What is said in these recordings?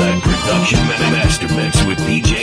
Suicide Production Master Mix with DJ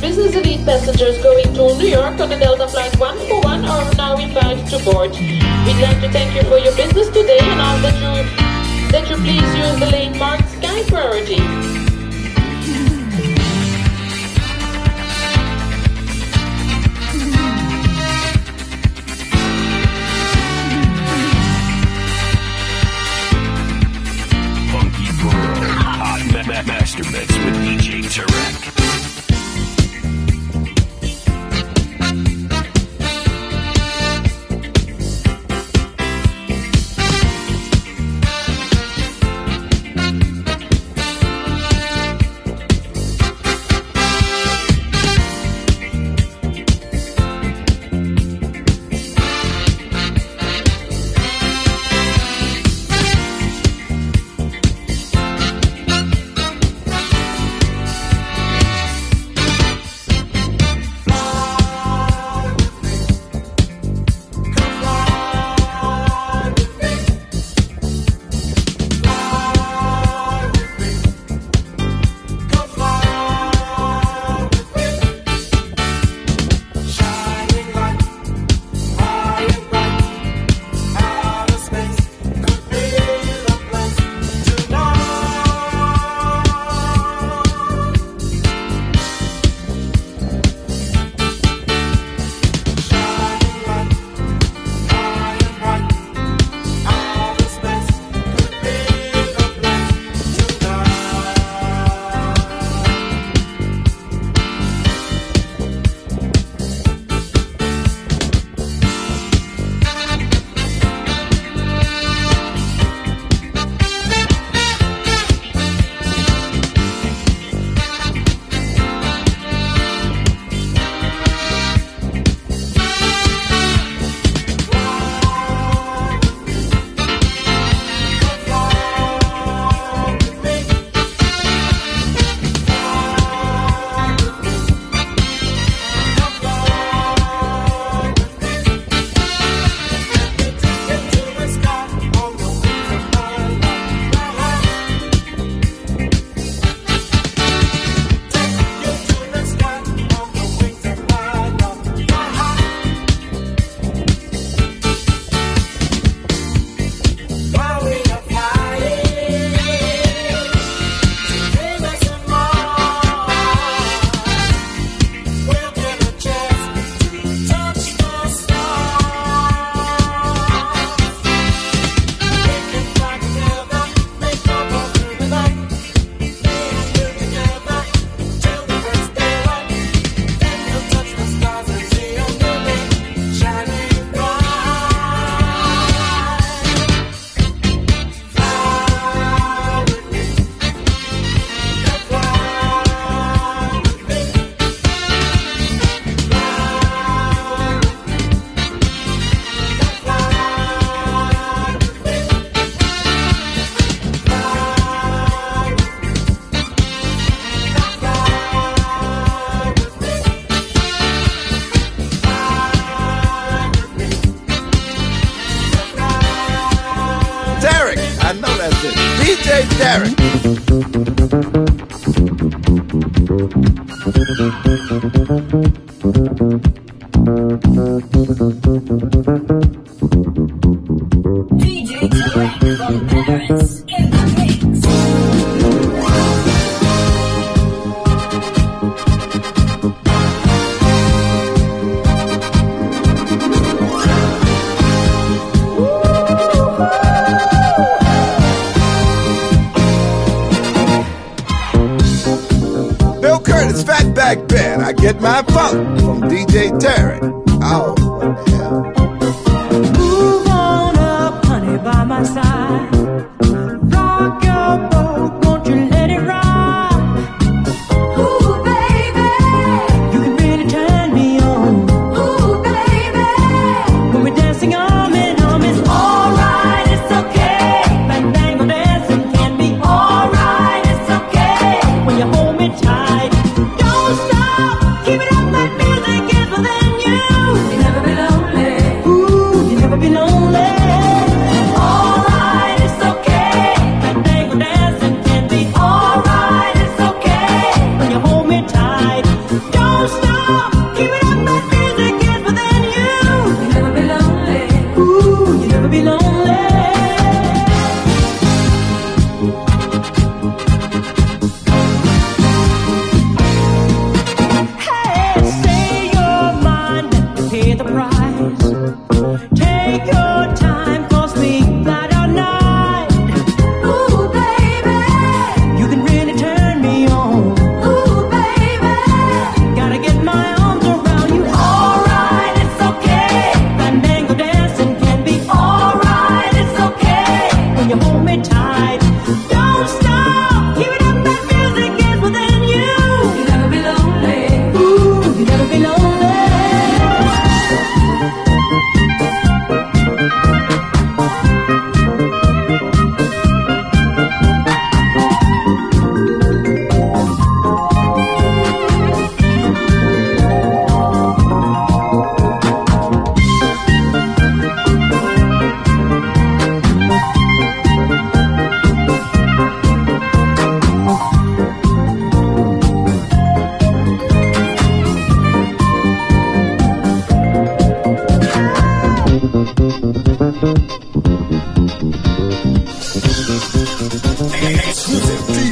business elite passengers going to New York on the Delta Flight 141 are now invited to board. We'd like to thank you for your business today and ask that you, that you please use the lane marked Sky Priority.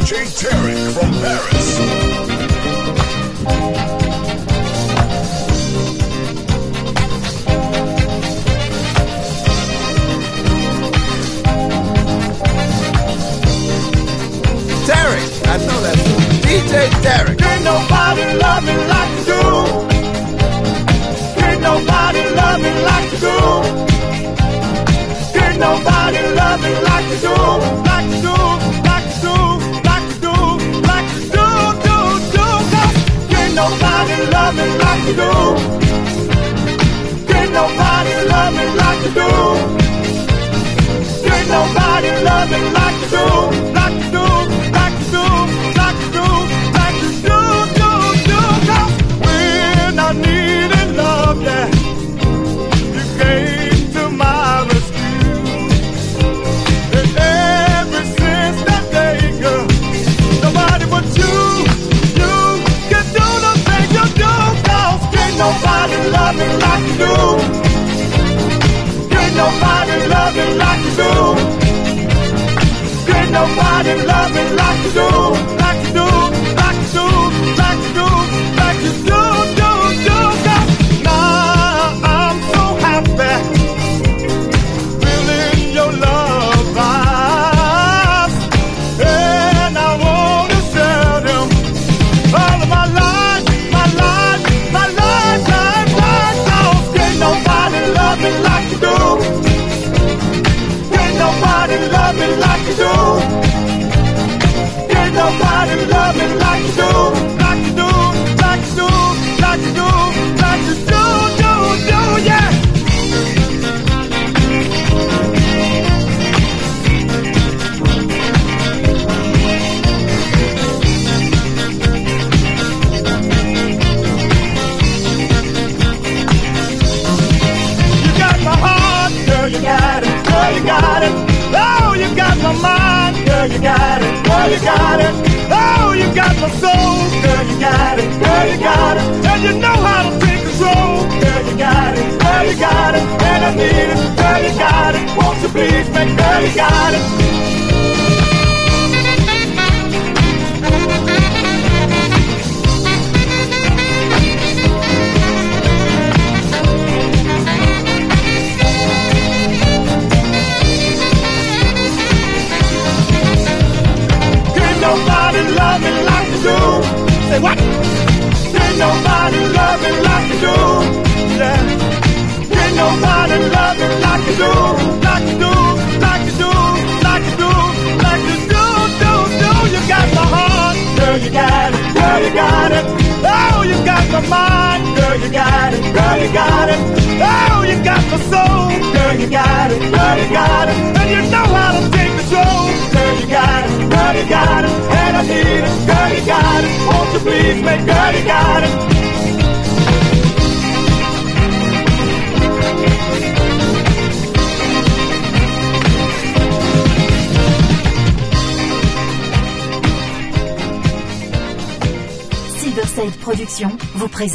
DJ Tarek from Paris. I know that DJ Derek. Ain't nobody love me like you. Ain't nobody love me like you. do. Ain't nobody love me like you. do. nobody love me like you do. Can't nobody love me like you do. Can't nobody love me like you do. Like love me like you do. Could nobody love me like you do. Could nobody love me like you do.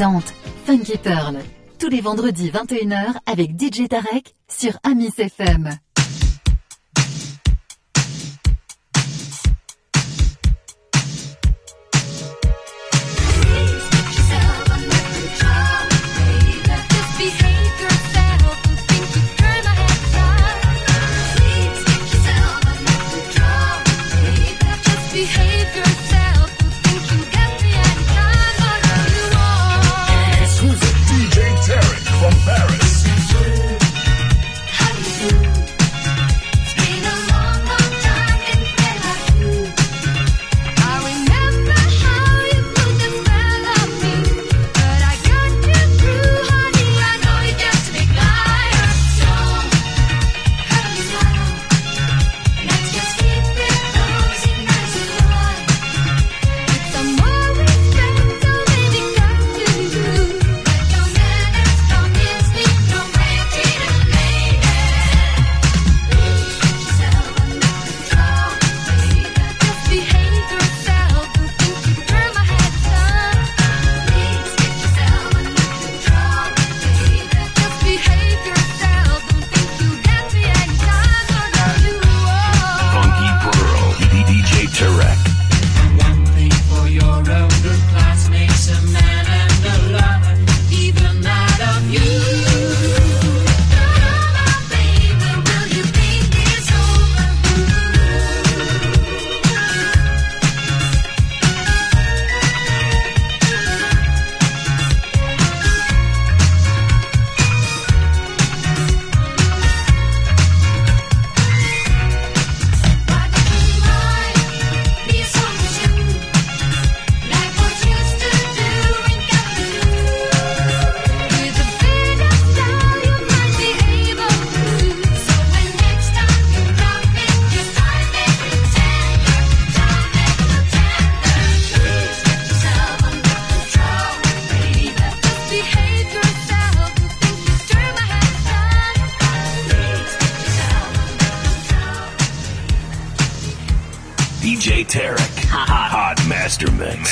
présente Funky Pearl, tous les vendredis 21h avec DJ Tarek sur Amis FM. Master mix.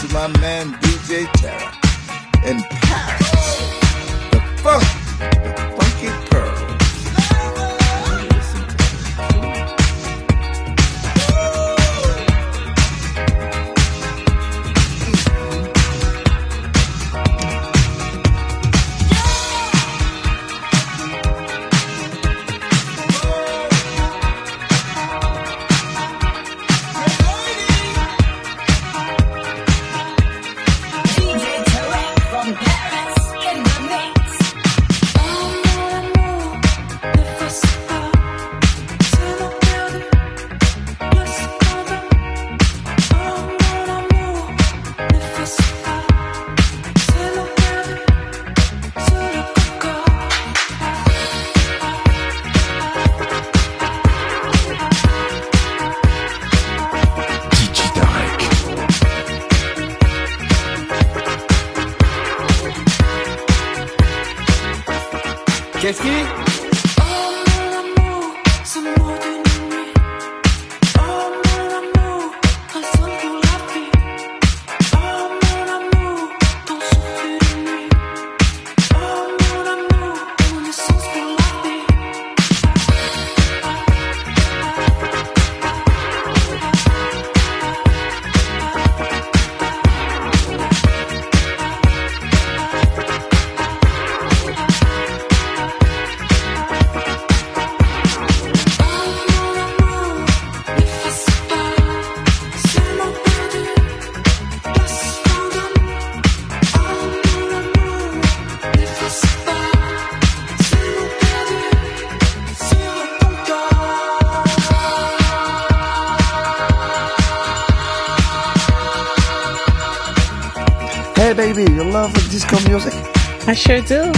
To my man I sure do.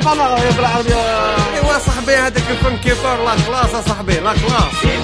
سي با بالعربيه ايوا صاحبي هذاك الفن كيطور لا كلاس صاحبي لا كلاس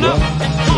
no.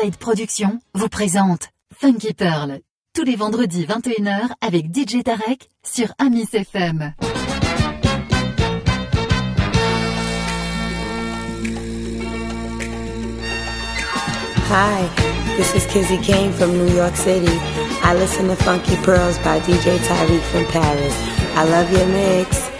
Inside Productions vous présente Funky Pearl tous les vendredis 21h avec DJ Tarek sur Amis FM. Hi, this is Kizzy Kane from New York City. I listen to Funky Pearls by DJ Tyreek from Paris. I love your mix.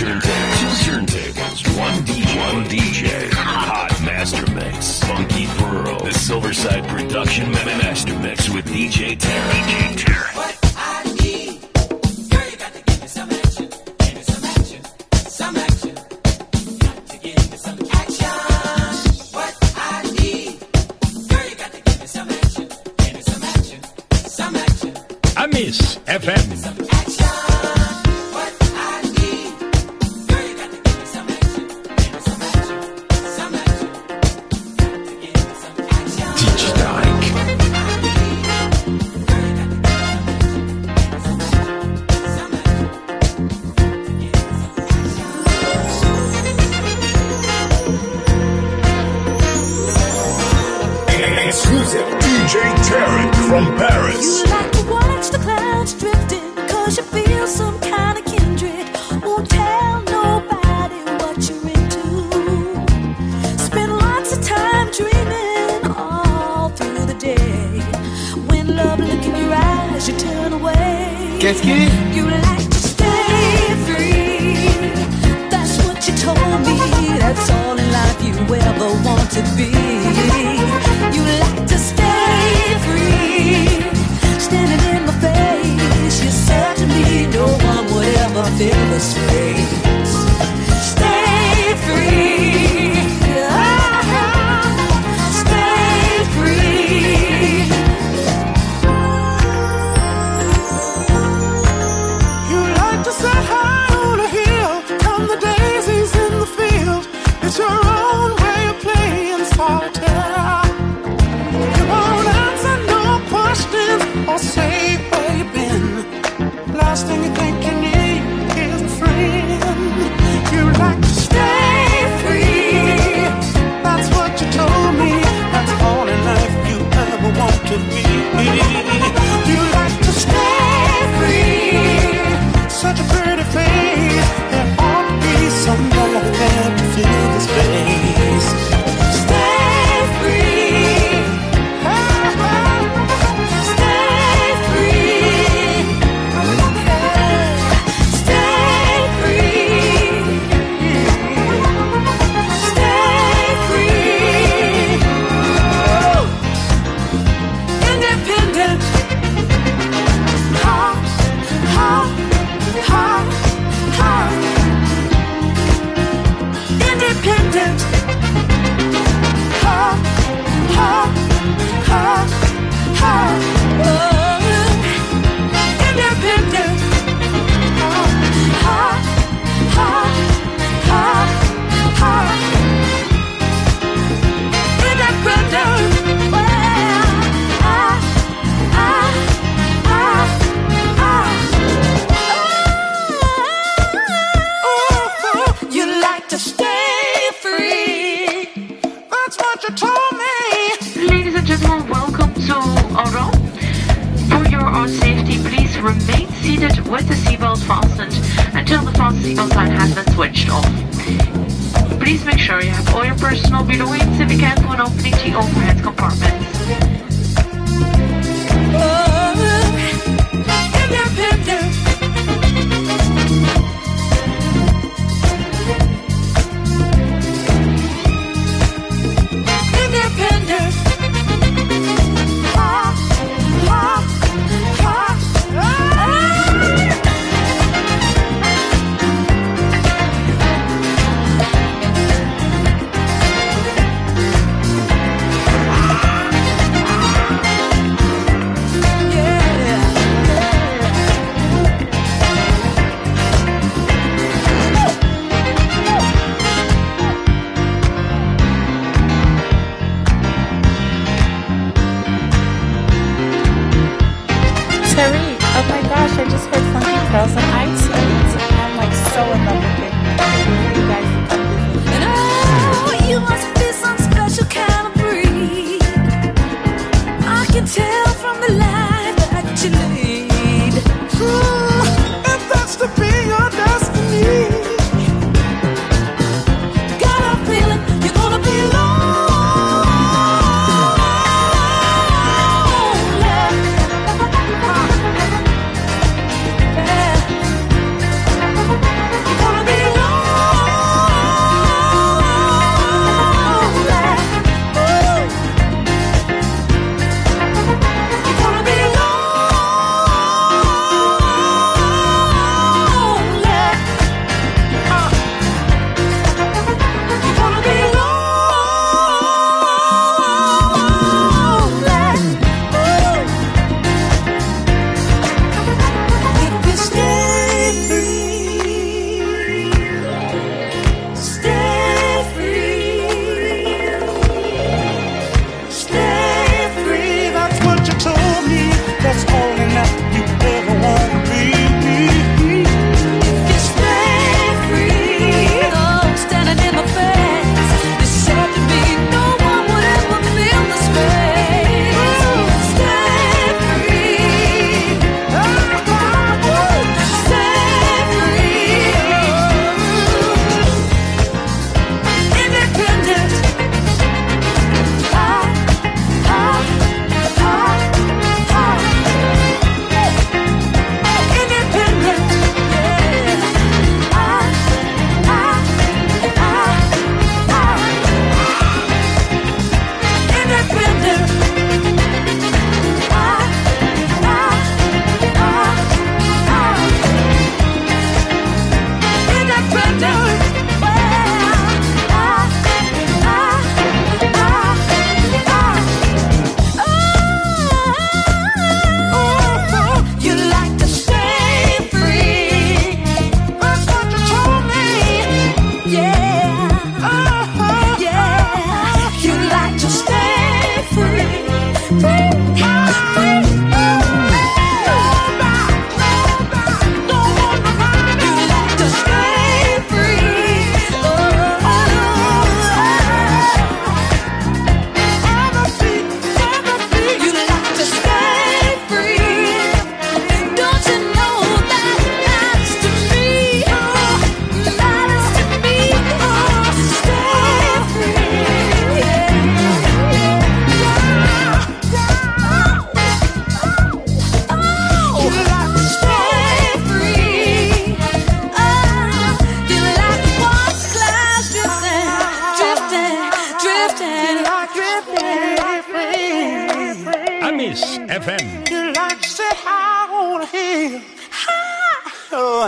Two turntables, two turntables, one DJ, one DJ, hot master mix, funky pearl, the Silverside production master mix with DJ Terry.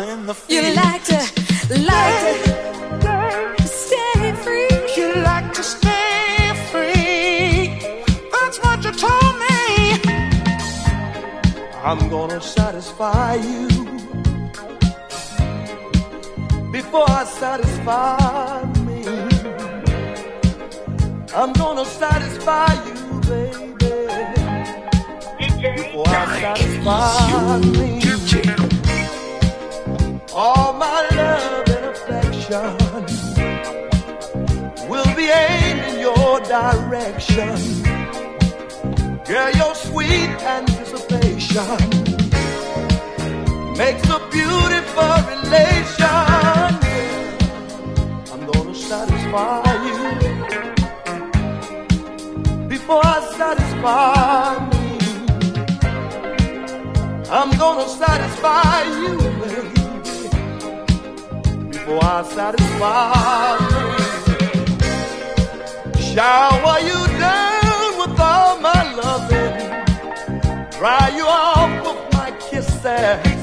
in the. You like to, like to stay free. You like to stay free. That's what you told me. I'm gonna satisfy you before I satisfy me. I'm gonna satisfy you, baby, before I satisfy me. All my love and affection will be aimed in your direction. Girl, your sweet anticipation makes a beautiful relation. I'm gonna satisfy you before I satisfy me. I'm gonna satisfy you, baby, I satisfy me. Shower you down with all my loving, dry you off with my kisses,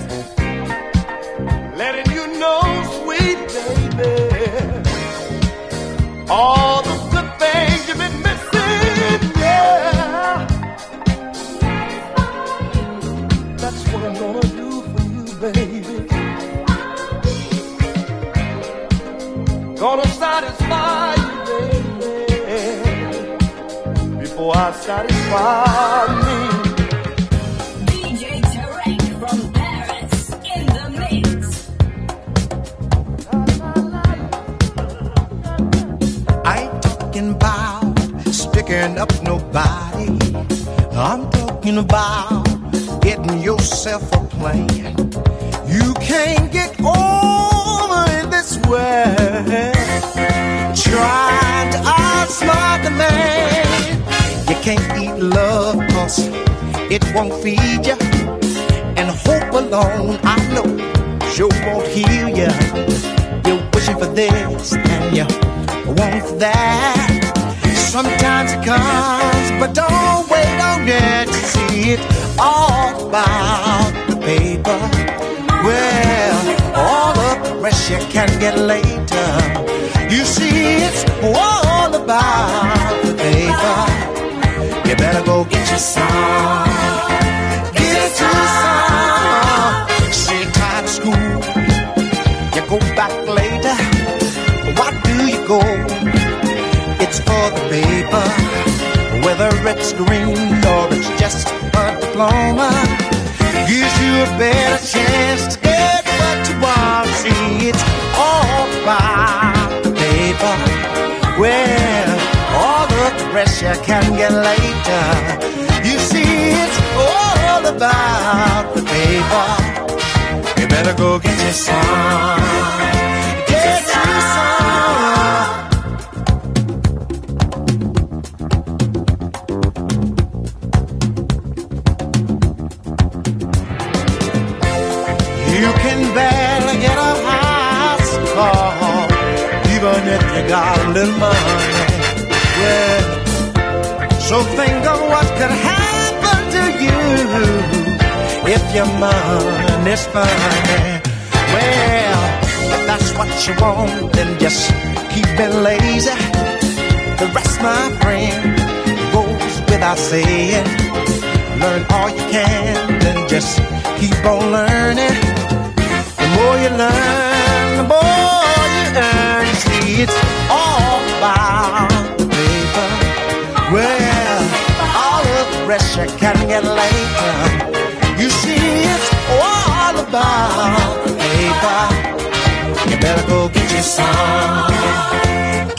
letting you know, sweet baby, all the good things you've been missing, yeah. That's what I'm gonna do for you, baby. Gonna satisfy you, baby, before I satisfy me. DJ Tarek from Paris in the mix. I ain't talking about sticking up nobody. I'm talking about getting yourself a plan. You can't get over it this way. Trying to outsmart the man. You can't eat love cause it won't feed you. And hope alone, I know, sure won't heal you. You're wishing for this and you want that. Sometimes it comes, but don't wait on it to see it all about the paper. Well, all rest you can get later. You see, it's all about the paper. You better go get your some. Get your some. See, tired of school. You go back later. Why do you go? It's for the paper. Whether it's green or it's just a diploma, gives you a better can get later. You see, it's all about the paper. You better go get your some. Get your some. You can barely get a house call, even if you got a little money. Well, so think of what could happen to you if your money's funny. Well, if that's what you want, then just keep it lazy. The rest, my friend, goes without saying. Learn all you can, then just keep on learning. The more you learn, the more you earn. See, it's all about the paper. Well, you can get later. You see, it's all about paper. You better go get you some.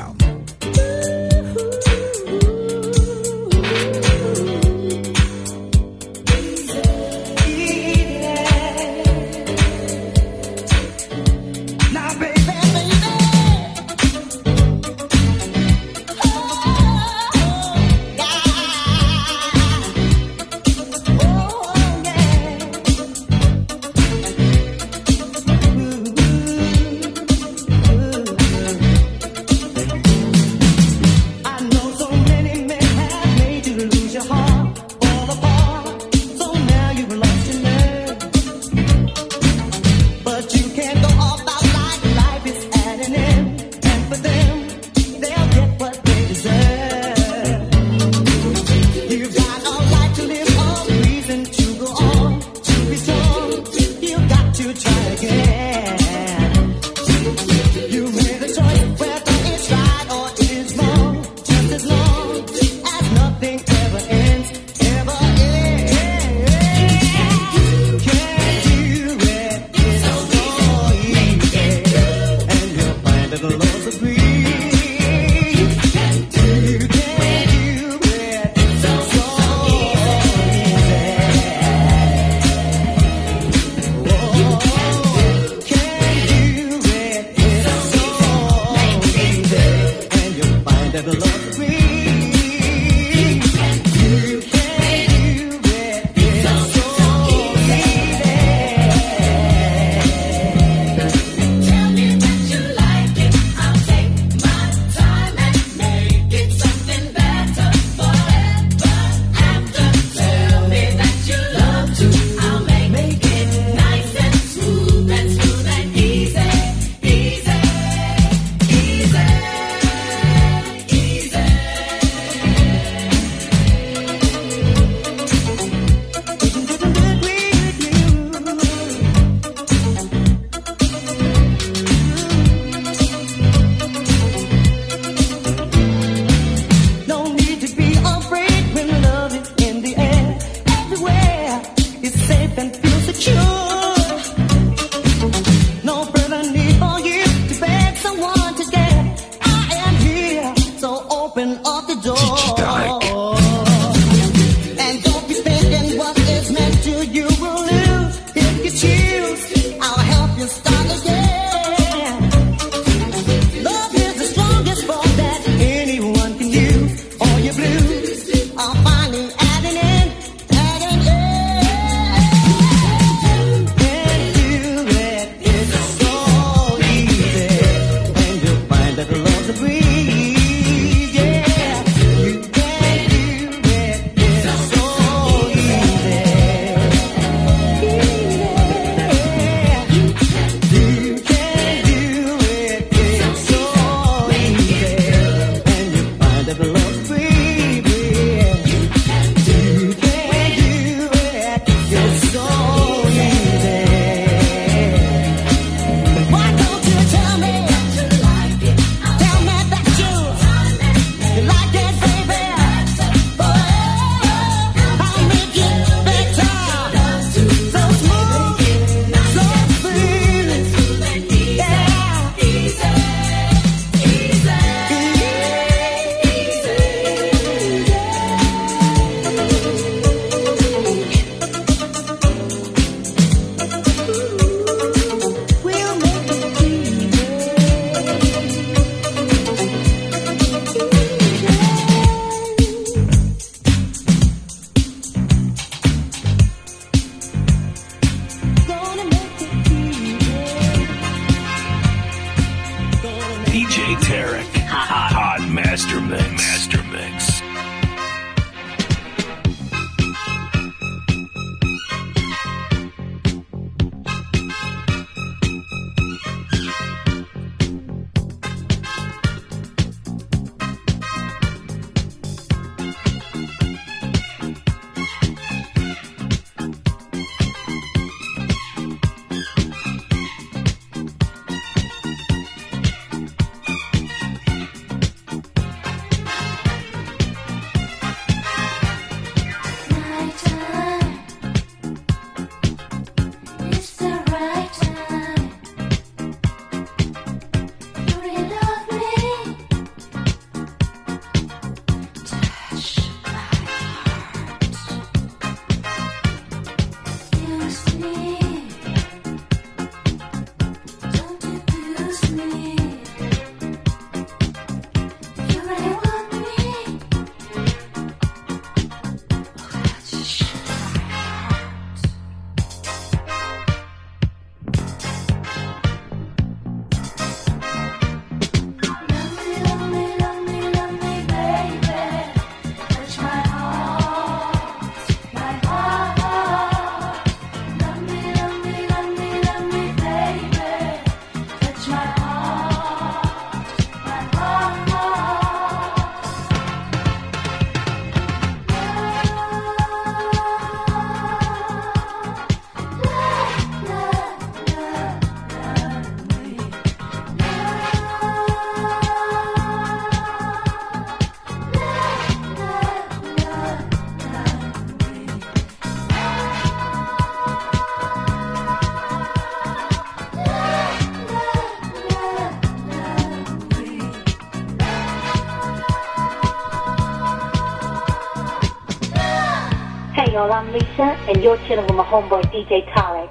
I'm Lisa, and you're chilling with my homeboy DJ Tarek.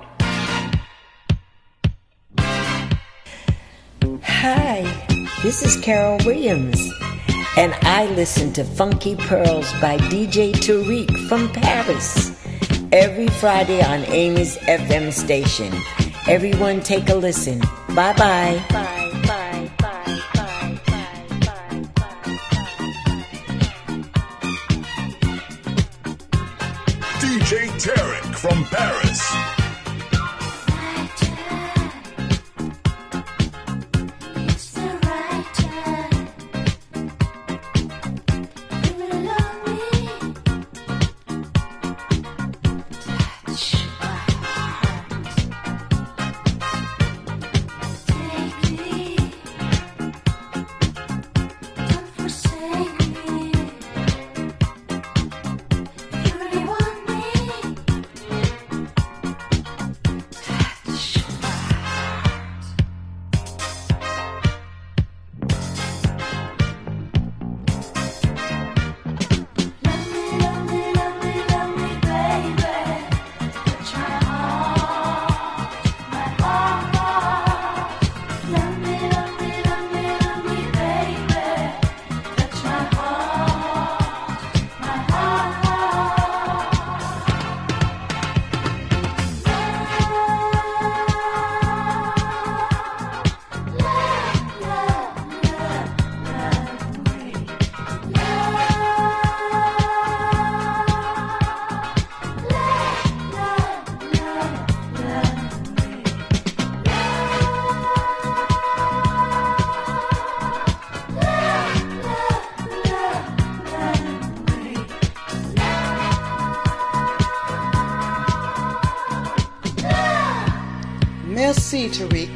Hi, this is Carol Williams, and I listen to Funky Pearls by DJ Tarek from Paris every Friday on Amy's FM station. Everyone take a listen. Bye bye. Tarek.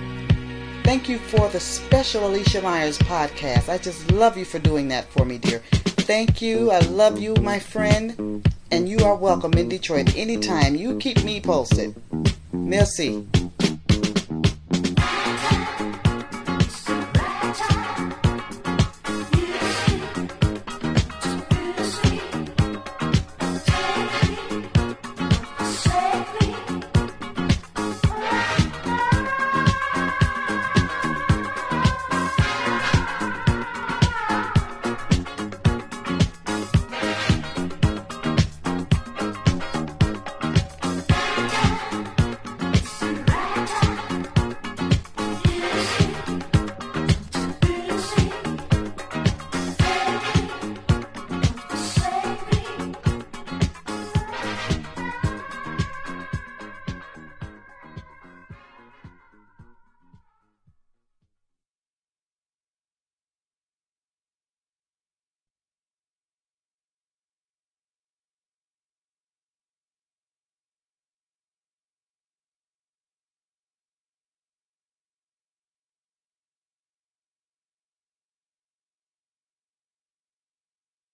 Thank you for the special Alicia Myers podcast. I just love you for doing that for me, dear. Thank you. I love you, my friend. And you are welcome in Detroit anytime. You keep me posted. Merci.